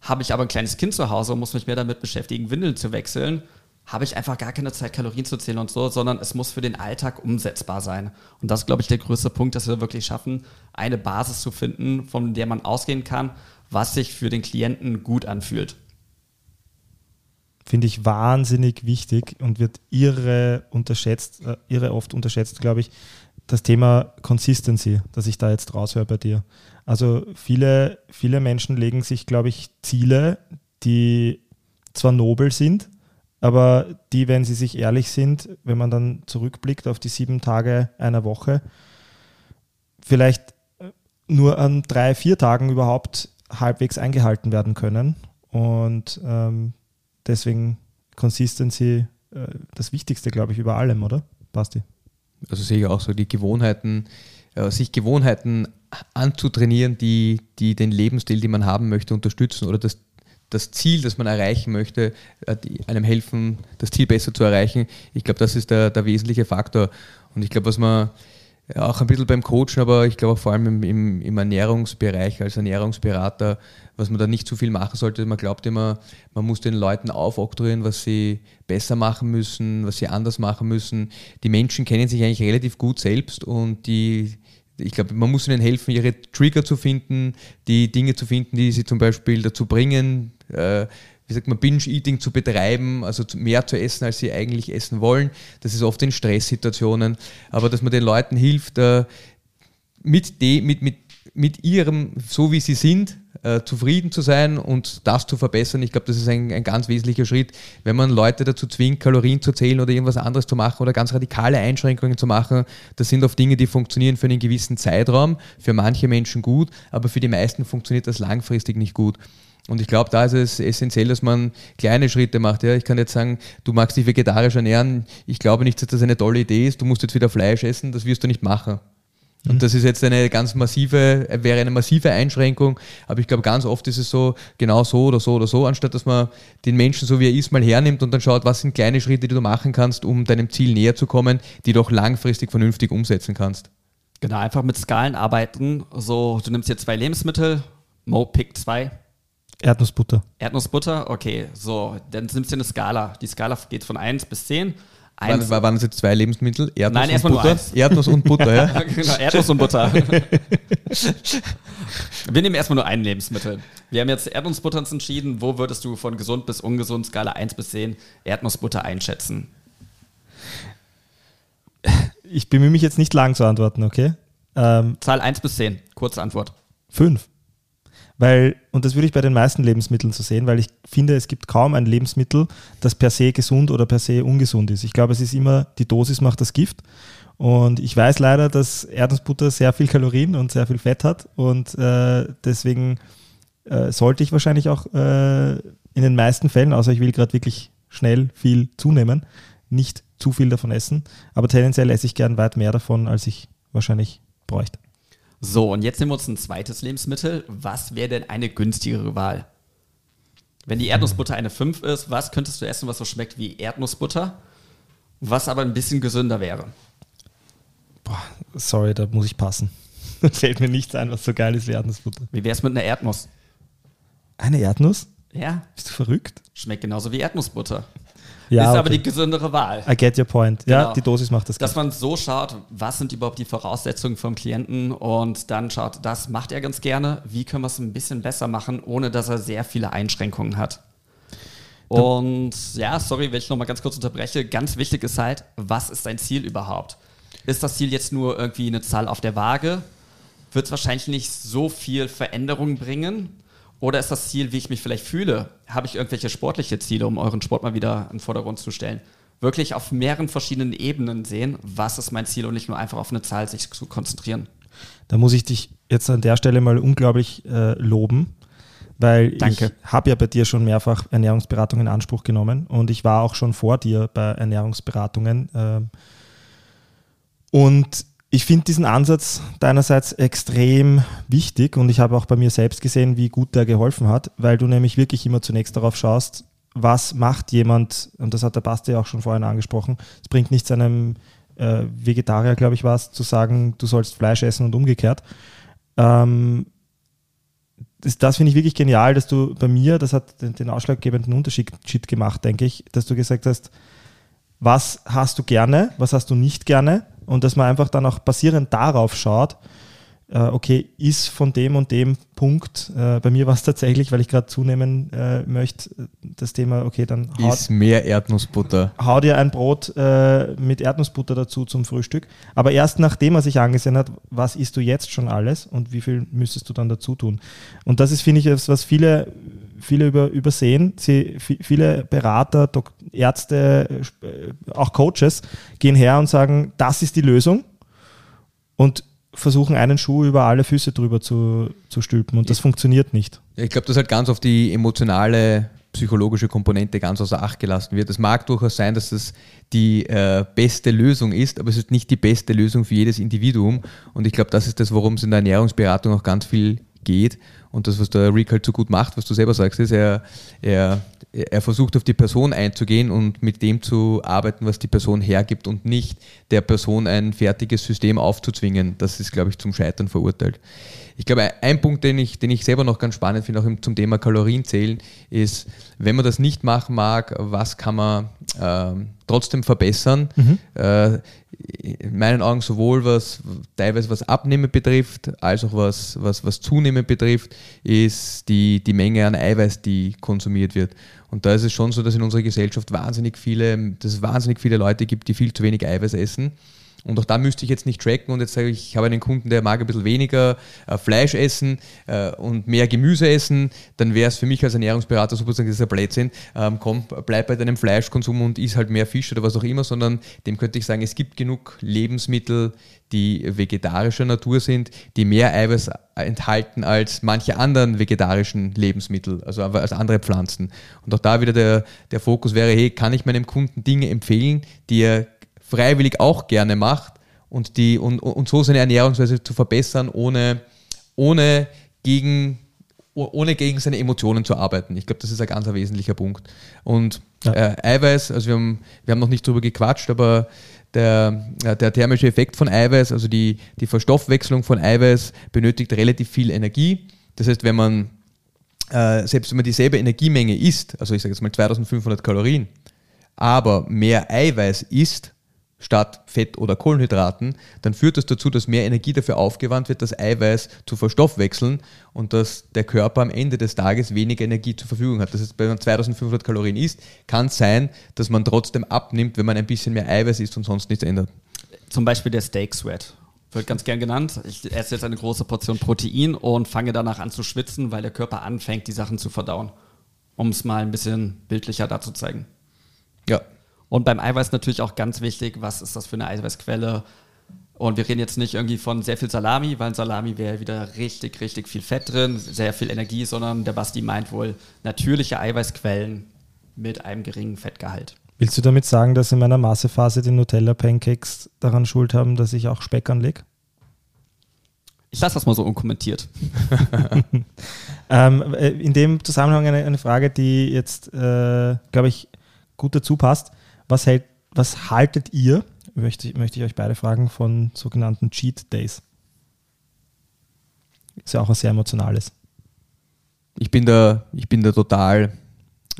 Habe ich aber ein kleines Kind zu Hause und muss mich mehr damit beschäftigen, Windeln zu wechseln, habe ich einfach gar keine Zeit, Kalorien zu zählen und so, sondern es muss für den Alltag umsetzbar sein. Und das ist, glaube ich, der größte Punkt, dass wir wirklich schaffen, eine Basis zu finden, von der man ausgehen kann, was sich für den Klienten gut anfühlt. finde ich wahnsinnig wichtig und wird irre unterschätzt, äh, irre oft unterschätzt, glaube ich, das Thema Consistency, das ich da jetzt raushöre bei dir. Also viele, viele Menschen legen sich, glaube ich, Ziele, die zwar nobel sind, aber die, wenn sie sich ehrlich sind, wenn man dann zurückblickt auf die sieben Tage einer Woche, vielleicht äh, nur an drei, vier Tagen überhaupt halbwegs eingehalten werden können. Und ähm, deswegen Consistency äh, das Wichtigste, glaube ich, über allem, oder? Basti. Also sehe ich auch so die Gewohnheiten, äh, sich Gewohnheiten anzutrainieren, die, die den Lebensstil, den man haben möchte, unterstützen oder das, das Ziel, das man erreichen möchte, äh, einem helfen, das Ziel besser zu erreichen. Ich glaube, das ist der, der wesentliche Faktor. Und ich glaube, was man ja, auch ein bisschen beim Coachen, aber ich glaube auch vor allem im, im, im Ernährungsbereich als Ernährungsberater, was man da nicht zu viel machen sollte. Man glaubt immer, man muss den Leuten aufoktroyieren, was sie besser machen müssen, was sie anders machen müssen. Die Menschen kennen sich eigentlich relativ gut selbst und die, ich glaube, man muss ihnen helfen, ihre Trigger zu finden, die Dinge zu finden, die sie zum Beispiel dazu bringen, äh, wie sagt man, Binge-Eating zu betreiben, also mehr zu essen, als sie eigentlich essen wollen. Das ist oft in Stresssituationen. Aber dass man den Leuten hilft, äh, mit, de, mit, mit, mit ihrem, so wie sie sind, äh, zufrieden zu sein und das zu verbessern. Ich glaube, das ist ein, ein ganz wesentlicher Schritt, wenn man Leute dazu zwingt, Kalorien zu zählen oder irgendwas anderes zu machen oder ganz radikale Einschränkungen zu machen. Das sind oft Dinge, die funktionieren für einen gewissen Zeitraum, für manche Menschen gut, aber für die meisten funktioniert das langfristig nicht gut. Und ich glaube, da ist es essentiell, dass man kleine Schritte macht. Ja, ich kann jetzt sagen, du magst dich vegetarisch ernähren. Ich glaube nicht, dass das eine tolle Idee ist. Du musst jetzt wieder Fleisch essen. Das wirst du nicht machen. Und das ist jetzt eine ganz massive, wäre eine massive Einschränkung. Aber ich glaube, ganz oft ist es so, genau so oder so oder so, anstatt dass man den Menschen so wie er ist mal hernimmt und dann schaut, was sind kleine Schritte, die du machen kannst, um deinem Ziel näher zu kommen, die du auch langfristig vernünftig umsetzen kannst. Genau, einfach mit Skalen arbeiten. So, du nimmst jetzt zwei Lebensmittel, Mo pickt zwei, Erdnussbutter. Erdnussbutter, okay, so, dann nimmst du eine Skala. Die Skala geht von 1 bis 10. Waren, Eins, waren das jetzt zwei Lebensmittel? Erdnuss Nein, und Butter? eins. Erdnuss und Butter, ja. genau, Erdnuss und Butter. Wir nehmen erstmal nur ein Lebensmittel. Wir haben jetzt Erdnussbutter uns entschieden. Wo würdest du von gesund bis ungesund, Skala 1 bis 10, Erdnussbutter einschätzen? Ich bemühe mich jetzt nicht lang zu antworten, okay? Ähm, Zahl 1 bis 10, kurze Antwort. fünf. Weil, und das würde ich bei den meisten Lebensmitteln so sehen, weil ich finde, es gibt kaum ein Lebensmittel, das per se gesund oder per se ungesund ist. Ich glaube, es ist immer, die Dosis macht das Gift. Und ich weiß leider, dass Erdnussbutter sehr viel Kalorien und sehr viel Fett hat. Und äh, deswegen äh, sollte ich wahrscheinlich auch äh, in den meisten Fällen, außer ich will gerade wirklich schnell viel zunehmen, nicht zu viel davon essen. Aber tendenziell esse ich gern weit mehr davon, als ich wahrscheinlich bräuchte. So, und jetzt nehmen wir uns ein zweites Lebensmittel. Was wäre denn eine günstigere Wahl? Wenn die Erdnussbutter eine 5 ist, was könntest du essen, was so schmeckt wie Erdnussbutter, was aber ein bisschen gesünder wäre? Sorry, da muss ich passen. Da fällt mir nichts ein, was so geil ist wie Erdnussbutter. Wie wäre es mit einer Erdnuss? Eine Erdnuss? Ja, Bist du verrückt? schmeckt genauso wie Erdnussbutter. Ja, ist aber okay. die gesündere Wahl. I get your point. Ja, Genau. die Dosis macht das. Dass Gift. man so schaut, was sind überhaupt die Voraussetzungen vom Klienten und dann schaut, das macht er ganz gerne, wie können wir es ein bisschen besser machen, ohne dass er sehr viele Einschränkungen hat. Und ja, sorry, wenn ich nochmal ganz kurz unterbreche, ganz wichtig ist halt, was ist dein Ziel überhaupt? Ist das Ziel jetzt nur irgendwie eine Zahl auf der Waage? Wird es wahrscheinlich nicht so viel Veränderung bringen? Oder ist das Ziel, wie ich mich vielleicht fühle? Habe ich irgendwelche sportliche Ziele, um euren Sport mal wieder in den Vordergrund zu stellen? Wirklich auf mehreren verschiedenen Ebenen sehen, was ist mein Ziel und nicht nur einfach auf eine Zahl sich zu konzentrieren. Da muss ich dich jetzt an der Stelle mal unglaublich äh, loben, weil Danke. ich habe ja bei dir schon mehrfach Ernährungsberatung in Anspruch genommen und ich war auch schon vor dir bei Ernährungsberatungen. ähm, und ich finde diesen Ansatz deinerseits extrem wichtig und ich habe auch bei mir selbst gesehen, wie gut der geholfen hat, weil du nämlich wirklich immer zunächst darauf schaust, was macht jemand, und das hat der Basti auch schon vorhin angesprochen, es bringt nichts einem äh, Vegetarier, glaube ich, was, zu sagen, du sollst Fleisch essen und umgekehrt. Ähm, das, das finde ich wirklich genial, dass du bei mir, das hat den, den ausschlaggebenden Unterschied gemacht, denke ich, dass du gesagt hast, was hast du gerne, was hast du nicht gerne und dass man einfach dann auch basierend darauf schaut, äh, okay, ist von dem und dem Punkt, äh, bei mir war es tatsächlich, weil ich gerade zunehmen äh, möchte, das Thema, okay, dann haut, Ist mehr Erdnussbutter. hau dir ein Brot äh, mit Erdnussbutter dazu zum Frühstück. Aber erst nachdem er sich angesehen hat, was isst du jetzt schon alles und wie viel müsstest du dann dazu tun. Und das ist, finde ich, was viele, viele über, übersehen. Sie, vi- viele Berater, Dok Ärzte, äh, auch Coaches gehen her und sagen, das ist die Lösung und versuchen einen Schuh über alle Füße drüber zu, zu stülpen. Und das funktioniert nicht. Ich glaube, dass halt ganz auf die emotionale, psychologische Komponente ganz außer Acht gelassen wird. Es mag durchaus sein, dass das die äh, beste Lösung ist, aber es ist nicht die beste Lösung für jedes Individuum. Und ich glaube, das ist das, worum es in der Ernährungsberatung auch ganz viel geht. Und das, was der Rick halt so gut macht, was du selber sagst, ist, er, er, er versucht auf die Person einzugehen und mit dem zu arbeiten, was die Person hergibt und nicht der Person ein fertiges System aufzuzwingen. Das ist, glaube ich, zum Scheitern verurteilt. Ich glaube, ein Punkt, den ich, den ich selber noch ganz spannend finde, auch zum Thema Kalorienzählen, ist, wenn man das nicht machen mag, was kann man ähm, trotzdem verbessern? Äh, in meinen Augen sowohl was teilweise was Abnehmen betrifft, als auch was, was, was Zunehmen betrifft, ist die, die Menge an Eiweiß, die konsumiert wird. Und da ist es schon so, dass in unserer Gesellschaft wahnsinnig viele, dass es wahnsinnig viele Leute gibt, die viel zu wenig Eiweiß essen. Und auch da müsste ich jetzt nicht tracken und jetzt sage ich, ich habe einen Kunden, der mag ein bisschen weniger äh, Fleisch essen äh, und mehr Gemüse essen, dann wäre es für mich als Ernährungsberater sozusagen, ein Blödsinn, ähm, komm, bleib bei deinem Fleischkonsum und iss halt mehr Fisch oder was auch immer, sondern dem könnte ich sagen, es gibt genug Lebensmittel, die vegetarischer Natur sind, die mehr Eiweiß enthalten als manche anderen vegetarischen Lebensmittel, also als andere Pflanzen. Und auch da wieder der, der Fokus wäre, hey, kann ich meinem Kunden Dinge empfehlen, die er freiwillig auch gerne macht und, die, und, und so seine Ernährungsweise zu verbessern, ohne, ohne, gegen, ohne gegen seine Emotionen zu arbeiten. Ich glaube, das ist ein ganz wesentlicher Punkt. Und ja. äh, Eiweiß, also wir haben, wir haben noch nicht drüber gequatscht, aber der, der thermische Effekt von Eiweiß, also die, die Verstoffwechslung von Eiweiß, benötigt relativ viel Energie. Das heißt, wenn man, äh, selbst wenn man dieselbe Energiemenge isst, also ich sage jetzt mal 2500 Kalorien, aber mehr Eiweiß isst, statt Fett oder Kohlenhydraten, dann führt das dazu, dass mehr Energie dafür aufgewandt wird, das Eiweiß zu verstoffwechseln und dass der Körper am Ende des Tages weniger Energie zur Verfügung hat. Das heißt, wenn man 2500 Kalorien isst, kann es sein, dass man trotzdem abnimmt, wenn man ein bisschen mehr Eiweiß isst und sonst nichts ändert. Zum Beispiel der Steak Sweat. Wird ganz gern genannt. Ich esse jetzt eine große Portion Protein und fange danach an zu schwitzen, weil der Körper anfängt, die Sachen zu verdauen. Um es mal ein bisschen bildlicher dazu zeigen. Ja, und beim Eiweiß natürlich auch ganz wichtig, was ist das für eine Eiweißquelle? Und wir reden jetzt nicht irgendwie von sehr viel Salami, weil in Salami wäre wieder richtig, richtig viel Fett drin, sehr viel Energie, sondern der Basti meint wohl natürliche Eiweißquellen mit einem geringen Fettgehalt. Willst du damit sagen, dass in meiner Massephase die Nutella-Pancakes daran schuld haben, dass ich auch Speck anlege? Ich lasse das mal so unkommentiert. ähm, äh, in dem Zusammenhang eine, eine Frage, die jetzt, äh, glaube ich, gut dazu passt. Was, hält, was haltet ihr, möchte, möchte ich euch beide fragen, von sogenannten Cheat Days? Ist ja auch was sehr Emotionales. Ich bin da, ich bin da total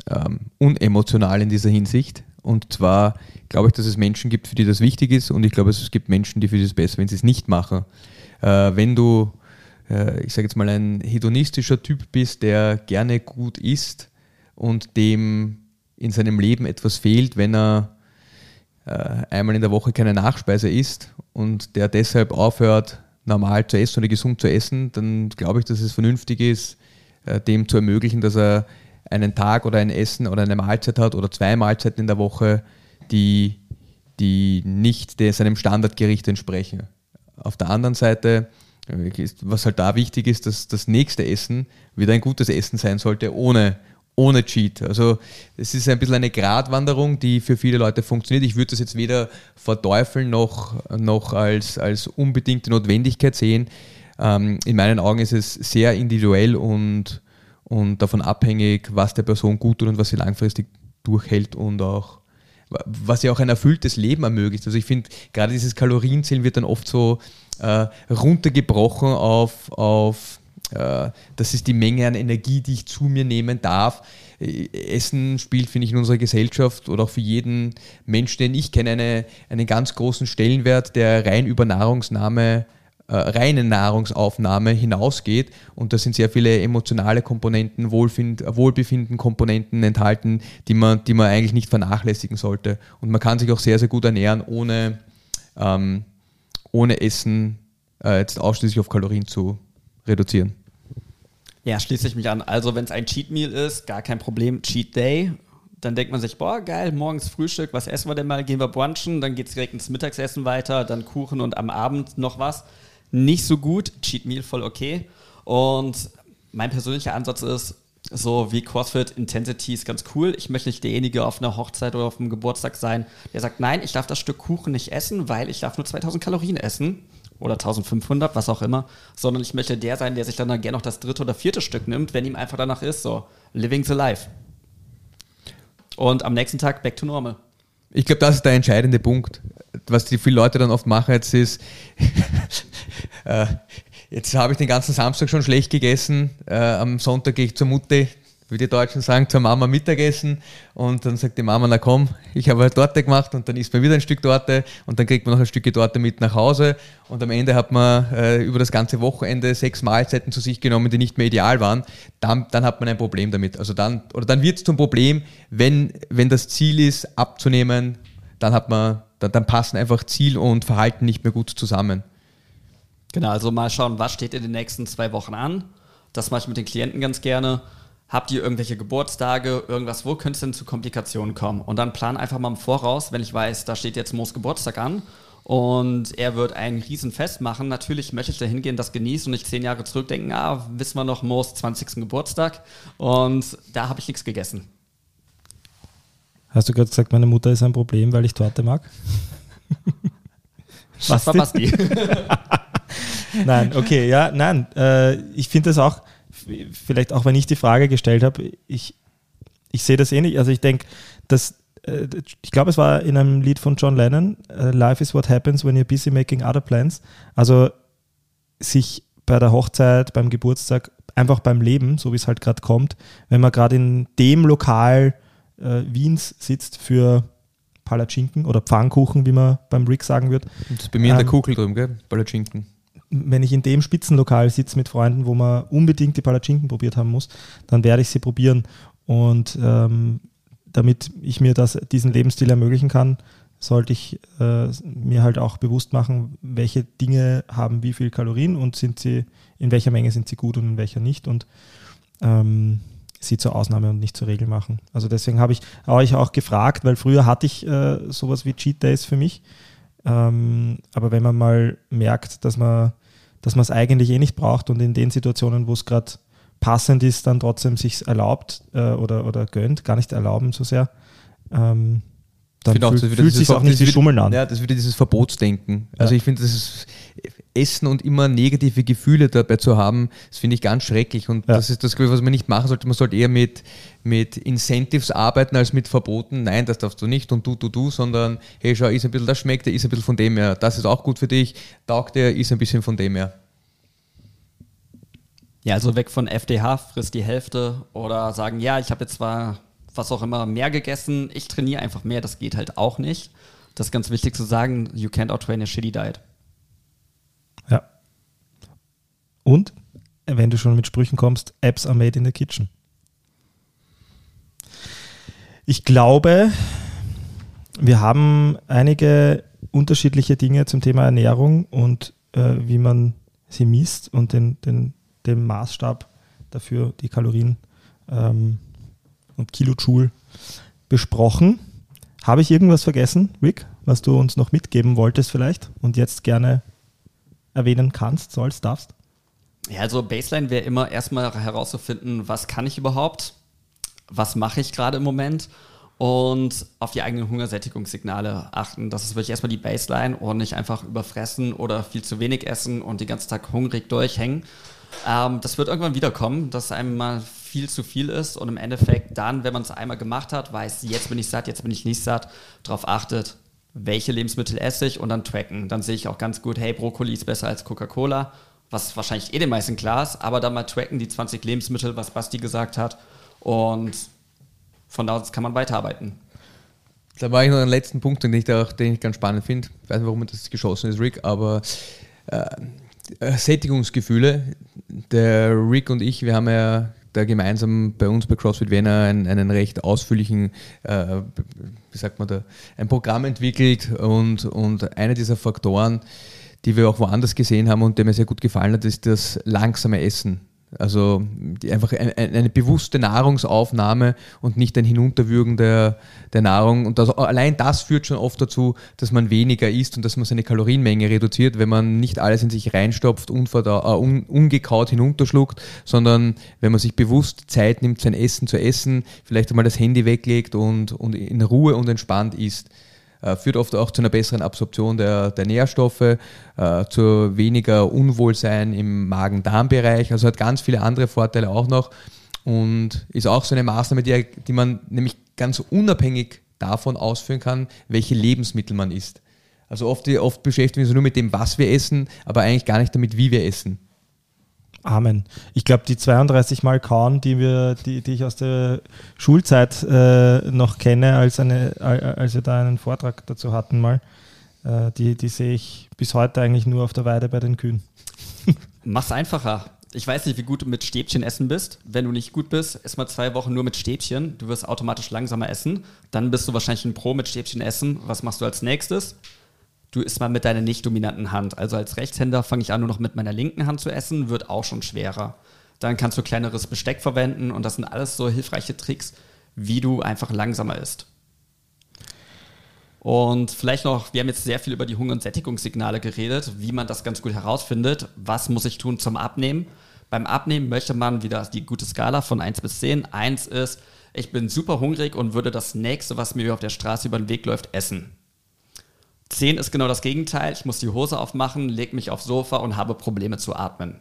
ähm, unemotional in dieser Hinsicht. Und zwar glaube ich, dass es Menschen gibt, für die das wichtig ist. Und ich glaube, es gibt Menschen, die für das besser, wenn sie es nicht machen. Äh, wenn du, äh, ich sage jetzt mal, ein hedonistischer Typ bist, der gerne gut isst und dem in seinem Leben etwas fehlt, wenn er äh, einmal in der Woche keine Nachspeise isst und der deshalb aufhört, normal zu essen oder gesund zu essen, dann glaube ich, dass es vernünftig ist, äh, dem zu ermöglichen, dass er einen Tag oder ein Essen oder eine Mahlzeit hat oder zwei Mahlzeiten in der Woche, die, die nicht seinem Standardgericht entsprechen. Auf der anderen Seite, äh, was halt da wichtig ist, dass das nächste Essen wieder ein gutes Essen sein sollte, ohne ohne Cheat. Also es ist ein bisschen eine Gratwanderung, die für viele Leute funktioniert. Ich würde das jetzt weder verteufeln noch, noch als, als unbedingte Notwendigkeit sehen. Ähm, in meinen Augen ist es sehr individuell und, und davon abhängig, was der Person gut tut und was sie langfristig durchhält und auch was ja auch ein erfülltes Leben ermöglicht. Also ich finde, gerade dieses Kalorienzählen wird dann oft so äh, runtergebrochen auf, auf das ist die Menge an Energie, die ich zu mir nehmen darf. Äh, Essen spielt, finde ich, in unserer Gesellschaft oder auch für jeden Menschen, den ich kenne, eine, einen ganz großen Stellenwert, der rein über Nahrungsnahme äh, reine Nahrungsaufnahme hinausgeht und da sind sehr viele emotionale Komponenten, Wohlfind, Wohlbefinden-Komponenten enthalten, die man, die man eigentlich nicht vernachlässigen sollte. Und man kann sich auch sehr, sehr gut ernähren, ohne, ähm, ohne Essen äh, jetzt ausschließlich auf Kalorien zu reduzieren. Ja, schließe ich mich an. Also, wenn es ein Cheat Meal ist, gar kein Problem. Cheat Day, dann denkt man sich, boah, geil, morgens Frühstück, was essen wir denn mal? Gehen wir brunchen, dann geht es direkt ins Mittagessen weiter, dann Kuchen und am Abend noch was. Nicht so gut, Cheat Meal voll okay. Und mein persönlicher Ansatz ist, so wie CrossFit Intensity ist ganz cool. Ich möchte nicht derjenige auf einer Hochzeit oder auf einem Geburtstag sein, der sagt, nein, ich darf das Stück Kuchen nicht essen, weil ich darf nur 2000 Kalorien essen oder 1500, was auch immer, sondern ich möchte der sein, der sich dann gerne noch das dritte oder vierte Stück nimmt, wenn ihm einfach danach ist, so living the life. Und am nächsten Tag back to normal. Ich glaube, das ist der entscheidende Punkt. Was die viele Leute dann oft machen jetzt ist, äh, jetzt habe ich den ganzen Samstag schon schlecht gegessen, äh, am Sonntag gehe ich zur Mutter, wie die Deutschen sagen, zur Mama Mittagessen und dann sagt die Mama, na komm, ich habe eine Torte gemacht und dann isst man wieder ein Stück Torte und dann kriegt man noch ein Stück Torte mit nach Hause und am Ende hat man äh, über das ganze Wochenende sechs Mahlzeiten zu sich genommen, die nicht mehr ideal waren, dann, dann hat man ein Problem damit. Also dann, oder dann wird es zum Problem, wenn, wenn das Ziel ist, abzunehmen, dann hat man, dann, dann passen einfach Ziel und Verhalten nicht mehr gut zusammen. Genau, also mal schauen, was steht in den nächsten zwei Wochen an. Das mache ich mit den Klienten ganz gerne. Habt ihr irgendwelche Geburtstage, irgendwas, wo könnte es denn zu Komplikationen kommen? Und dann plan einfach mal im Voraus, wenn ich weiß, da steht jetzt Moos Geburtstag an und er wird ein Riesenfest machen. Natürlich möchte ich da hingehen, das genießen und nicht zehn Jahre zurückdenken, ah, wissen wir noch Moos 20. Geburtstag und da habe ich nichts gegessen. Hast du gerade gesagt, meine Mutter ist ein Problem, weil ich Torte mag? Was war Basti? nein, okay, ja, nein. Äh, ich finde das auch, vielleicht auch wenn ich die Frage gestellt habe, ich, ich sehe das ähnlich. Also ich denke, dass äh, ich glaube, es war in einem Lied von John Lennon, äh, Life is what happens when you're busy making other plans. Also sich bei der Hochzeit, beim Geburtstag, einfach beim Leben, so wie es halt gerade kommt, wenn man gerade in dem Lokal äh, Wiens sitzt für Palatschinken oder Pfannkuchen, wie man beim Rick sagen wird. Das ist bei mir in der Ähm, Kugel drüben, gell? Palatschinken. Wenn ich in dem Spitzenlokal sitze mit Freunden, wo man unbedingt die Palatschinken probiert haben muss, dann werde ich sie probieren. Und ähm, damit ich mir das, diesen Lebensstil ermöglichen kann, sollte ich äh, mir halt auch bewusst machen, welche Dinge haben wie viel Kalorien und sind sie, in welcher Menge sind sie gut und in welcher nicht. Und ähm, sie zur Ausnahme und nicht zur Regel machen. Also deswegen habe ich euch auch gefragt, weil früher hatte ich äh, sowas wie Cheat Days für mich. Ähm, aber wenn man mal merkt, dass man dass man es eigentlich eh nicht braucht und in den Situationen, wo es gerade passend ist, dann trotzdem sich erlaubt äh, oder, oder gönnt, gar nicht erlauben so sehr, ähm, dann auch, fühl, fühlt dieses sich auch nicht wie Schummeln an. Ja, das ist wieder dieses Verbotsdenken. Also Ja. ich finde, das ist Essen und immer negative Gefühle dabei zu haben, das finde ich ganz schrecklich. Und Ja. das ist das, was man nicht machen sollte. Man sollte eher mit, mit Incentives arbeiten als mit Verboten. Nein, das darfst du nicht und du, du, du, sondern hey, schau, ist ein bisschen, das schmeckt dir, ist ein bisschen von dem her. Das ist auch gut für dich, taugt dir, ist ein bisschen von dem her. Ja, also weg von FDH, frisst die Hälfte oder sagen, ja, ich habe jetzt zwar was auch immer mehr gegessen, ich trainiere einfach mehr, das geht halt auch nicht. Das ist ganz wichtig zu sagen, you can't outtrain a shitty diet. Ja. Und, wenn du schon mit Sprüchen kommst, Apps are made in the kitchen. Ich glaube, wir haben einige unterschiedliche Dinge zum Thema Ernährung und äh, wie man sie misst und den, den, den Maßstab dafür, die Kalorien ähm, und Kilojoule besprochen. Habe ich irgendwas vergessen, Rick, was du uns noch mitgeben wolltest vielleicht und jetzt gerne erwähnen kannst, sollst, darfst? Ja, also Baseline wäre immer erstmal herauszufinden, was kann ich überhaupt, was mache ich gerade im Moment und auf die eigenen Hungersättigungssignale achten. Das ist wirklich erstmal die Baseline und nicht einfach überfressen oder viel zu wenig essen und den ganzen Tag hungrig durchhängen. Ähm, das wird irgendwann wiederkommen, dass einem mal viel zu viel ist und im Endeffekt dann, wenn man es einmal gemacht hat, weiß, jetzt bin ich satt, jetzt bin ich nicht satt, darauf achtet, welche Lebensmittel esse ich und dann tracken. Dann sehe ich auch ganz gut, hey, Brokkoli ist besser als Coca-Cola, was wahrscheinlich eh den meisten klar ist, aber dann mal tracken die 20 Lebensmittel, was Basti gesagt hat und von da aus kann man weiterarbeiten. Da war ich noch einen letzten Punkt, den ich, da den ich ganz spannend finde. Ich weiß nicht, warum das geschossen ist, Rick, aber äh, Sättigungsgefühle. Der Rick und ich, wir haben ja da gemeinsam bei uns bei CrossFit Vienna einen, einen recht ausführlichen, äh, wie sagt man da, ein Programm entwickelt und, und einer dieser Faktoren, die wir auch woanders gesehen haben und der mir sehr gut gefallen hat, ist das langsame Essen. Also einfach eine, eine bewusste Nahrungsaufnahme und nicht ein Hinunterwürgen der, der Nahrung. Und das, allein das führt schon oft dazu, dass man weniger isst und dass man seine Kalorienmenge reduziert, wenn man nicht alles in sich reinstopft, unverdau- äh, un, ungekaut hinunterschluckt, sondern wenn man sich bewusst Zeit nimmt, sein Essen zu essen, vielleicht einmal das Handy weglegt und, und in Ruhe und entspannt isst führt oft auch zu einer besseren Absorption der, der Nährstoffe, äh, zu weniger Unwohlsein im Magen-Darm-Bereich, also hat ganz viele andere Vorteile auch noch und ist auch so eine Maßnahme, die, die man nämlich ganz unabhängig davon ausführen kann, welche Lebensmittel man isst. Also oft, oft beschäftigen wir uns nur mit dem, was wir essen, aber eigentlich gar nicht damit, wie wir essen. Amen. Ich glaube, die 32 Mal kauen, die, wir, die, die ich aus der Schulzeit äh, noch kenne, als, eine, als wir da einen Vortrag dazu hatten mal, äh, die, die sehe ich bis heute eigentlich nur auf der Weide bei den Kühen. Mach's einfacher. Ich weiß nicht, wie gut du mit Stäbchen essen bist. Wenn du nicht gut bist, ess mal zwei Wochen nur mit Stäbchen. Du wirst automatisch langsamer essen. Dann bist du wahrscheinlich ein Pro mit Stäbchen essen. Was machst du als nächstes? Du isst mal mit deiner nicht dominanten Hand. Also als Rechtshänder fange ich an, nur noch mit meiner linken Hand zu essen, wird auch schon schwerer. Dann kannst du kleineres Besteck verwenden und das sind alles so hilfreiche Tricks, wie du einfach langsamer isst. Und vielleicht noch, wir haben jetzt sehr viel über die Hunger- und Sättigungssignale geredet, wie man das ganz gut herausfindet. Was muss ich tun zum Abnehmen? Beim Abnehmen möchte man wieder die gute Skala von 1 bis 10. 1 ist, ich bin super hungrig und würde das nächste, was mir auf der Straße über den Weg läuft, essen. 10 ist genau das Gegenteil. Ich muss die Hose aufmachen, lege mich aufs Sofa und habe Probleme zu atmen.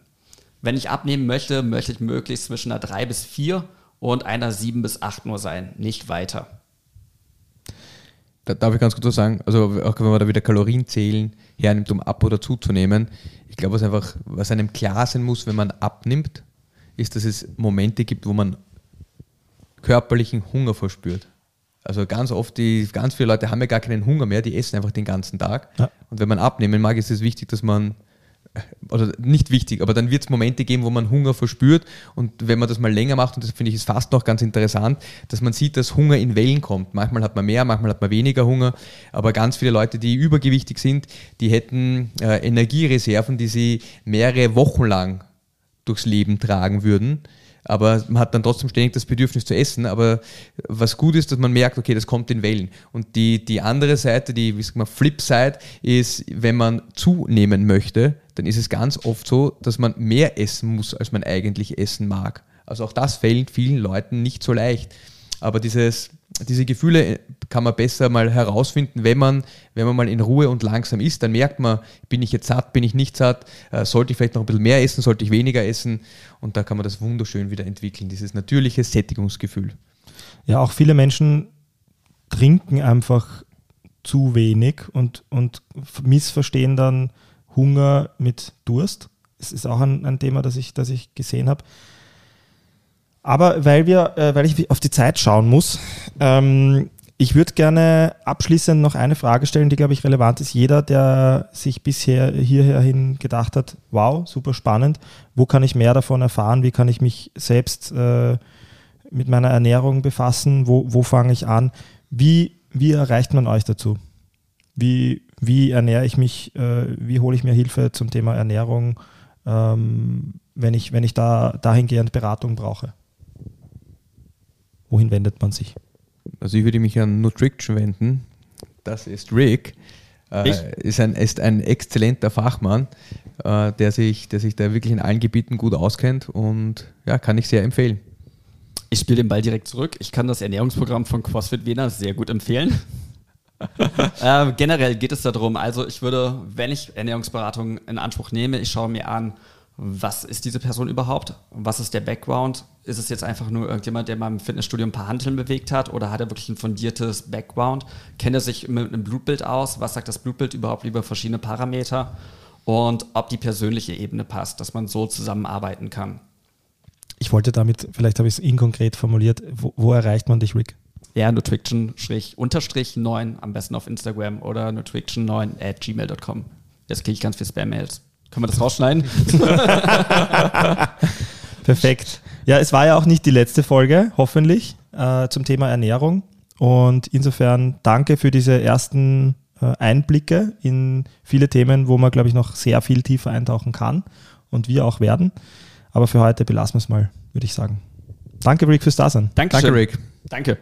Wenn ich abnehmen möchte, möchte ich möglichst zwischen einer 3 bis 4 und einer 7 bis 8 nur sein, nicht weiter. Da darf ich ganz kurz was sagen, also auch wenn man da wieder Kalorien zählen hernimmt, um ab oder zuzunehmen, ich glaube, was einfach, was einem klar sein muss, wenn man abnimmt, ist, dass es Momente gibt, wo man körperlichen Hunger verspürt. Also ganz oft, die, ganz viele Leute haben ja gar keinen Hunger mehr, die essen einfach den ganzen Tag. Ja. Und wenn man abnehmen mag, ist es wichtig, dass man, oder nicht wichtig, aber dann wird es Momente geben, wo man Hunger verspürt. Und wenn man das mal länger macht, und das finde ich ist fast noch ganz interessant, dass man sieht, dass Hunger in Wellen kommt. Manchmal hat man mehr, manchmal hat man weniger Hunger. Aber ganz viele Leute, die übergewichtig sind, die hätten äh, Energiereserven, die sie mehrere Wochen lang durchs Leben tragen würden aber man hat dann trotzdem ständig das Bedürfnis zu essen. Aber was gut ist, dass man merkt, okay, das kommt in Wellen. Und die, die andere Seite, die wie sagt man, Flip-Side, ist, wenn man zunehmen möchte, dann ist es ganz oft so, dass man mehr essen muss, als man eigentlich essen mag. Also auch das fällt vielen Leuten nicht so leicht. Aber dieses, diese Gefühle kann man besser mal herausfinden, wenn man, wenn man mal in Ruhe und langsam isst. Dann merkt man, bin ich jetzt satt, bin ich nicht satt, äh, sollte ich vielleicht noch ein bisschen mehr essen, sollte ich weniger essen. Und da kann man das wunderschön wieder entwickeln, dieses natürliche Sättigungsgefühl. Ja, auch viele Menschen trinken einfach zu wenig und, und missverstehen dann Hunger mit Durst. Das ist auch ein, ein Thema, das ich, das ich gesehen habe. Aber weil wir, äh, weil ich auf die Zeit schauen muss, ähm, ich würde gerne abschließend noch eine Frage stellen, die, glaube ich, relevant ist. Jeder, der sich bisher hierhin gedacht hat, wow, super spannend, wo kann ich mehr davon erfahren, wie kann ich mich selbst äh, mit meiner Ernährung befassen, wo, wo fange ich an, wie, wie erreicht man euch dazu? Wie, wie ernähre ich mich, äh, wie hole ich mir Hilfe zum Thema Ernährung, ähm, wenn, ich, wenn ich da dahingehend Beratung brauche? Wohin wendet man sich? Also ich würde mich an Nutrition wenden. Das ist Rick. Äh, ist, ein, ist ein exzellenter Fachmann, äh, der, sich, der sich da wirklich in allen Gebieten gut auskennt und ja, kann ich sehr empfehlen. Ich spiele den Ball direkt zurück. Ich kann das Ernährungsprogramm von CrossFit Wiener sehr gut empfehlen. äh, generell geht es darum, also ich würde, wenn ich Ernährungsberatung in Anspruch nehme, ich schaue mir an, was ist diese Person überhaupt? Was ist der Background? Ist es jetzt einfach nur irgendjemand, der mal im Fitnessstudio ein paar Handeln bewegt hat oder hat er wirklich ein fundiertes Background? Kennt er sich mit einem Blutbild aus? Was sagt das Blutbild überhaupt über verschiedene Parameter? Und ob die persönliche Ebene passt, dass man so zusammenarbeiten kann. Ich wollte damit, vielleicht habe ich es inkonkret formuliert, wo, wo erreicht man dich, Rick? Ja, nutriction-9 am besten auf Instagram oder nutriction9 at gmail.com. Jetzt kriege ich ganz viel Spam-Mails. Können wir das rausschneiden? Perfekt. Ja, es war ja auch nicht die letzte Folge, hoffentlich, äh, zum Thema Ernährung. Und insofern danke für diese ersten äh, Einblicke in viele Themen, wo man, glaube ich, noch sehr viel tiefer eintauchen kann und wir auch werden. Aber für heute belassen wir es mal, würde ich sagen. Danke, Rick, fürs Dasein. Danke, Danke Rick. Danke.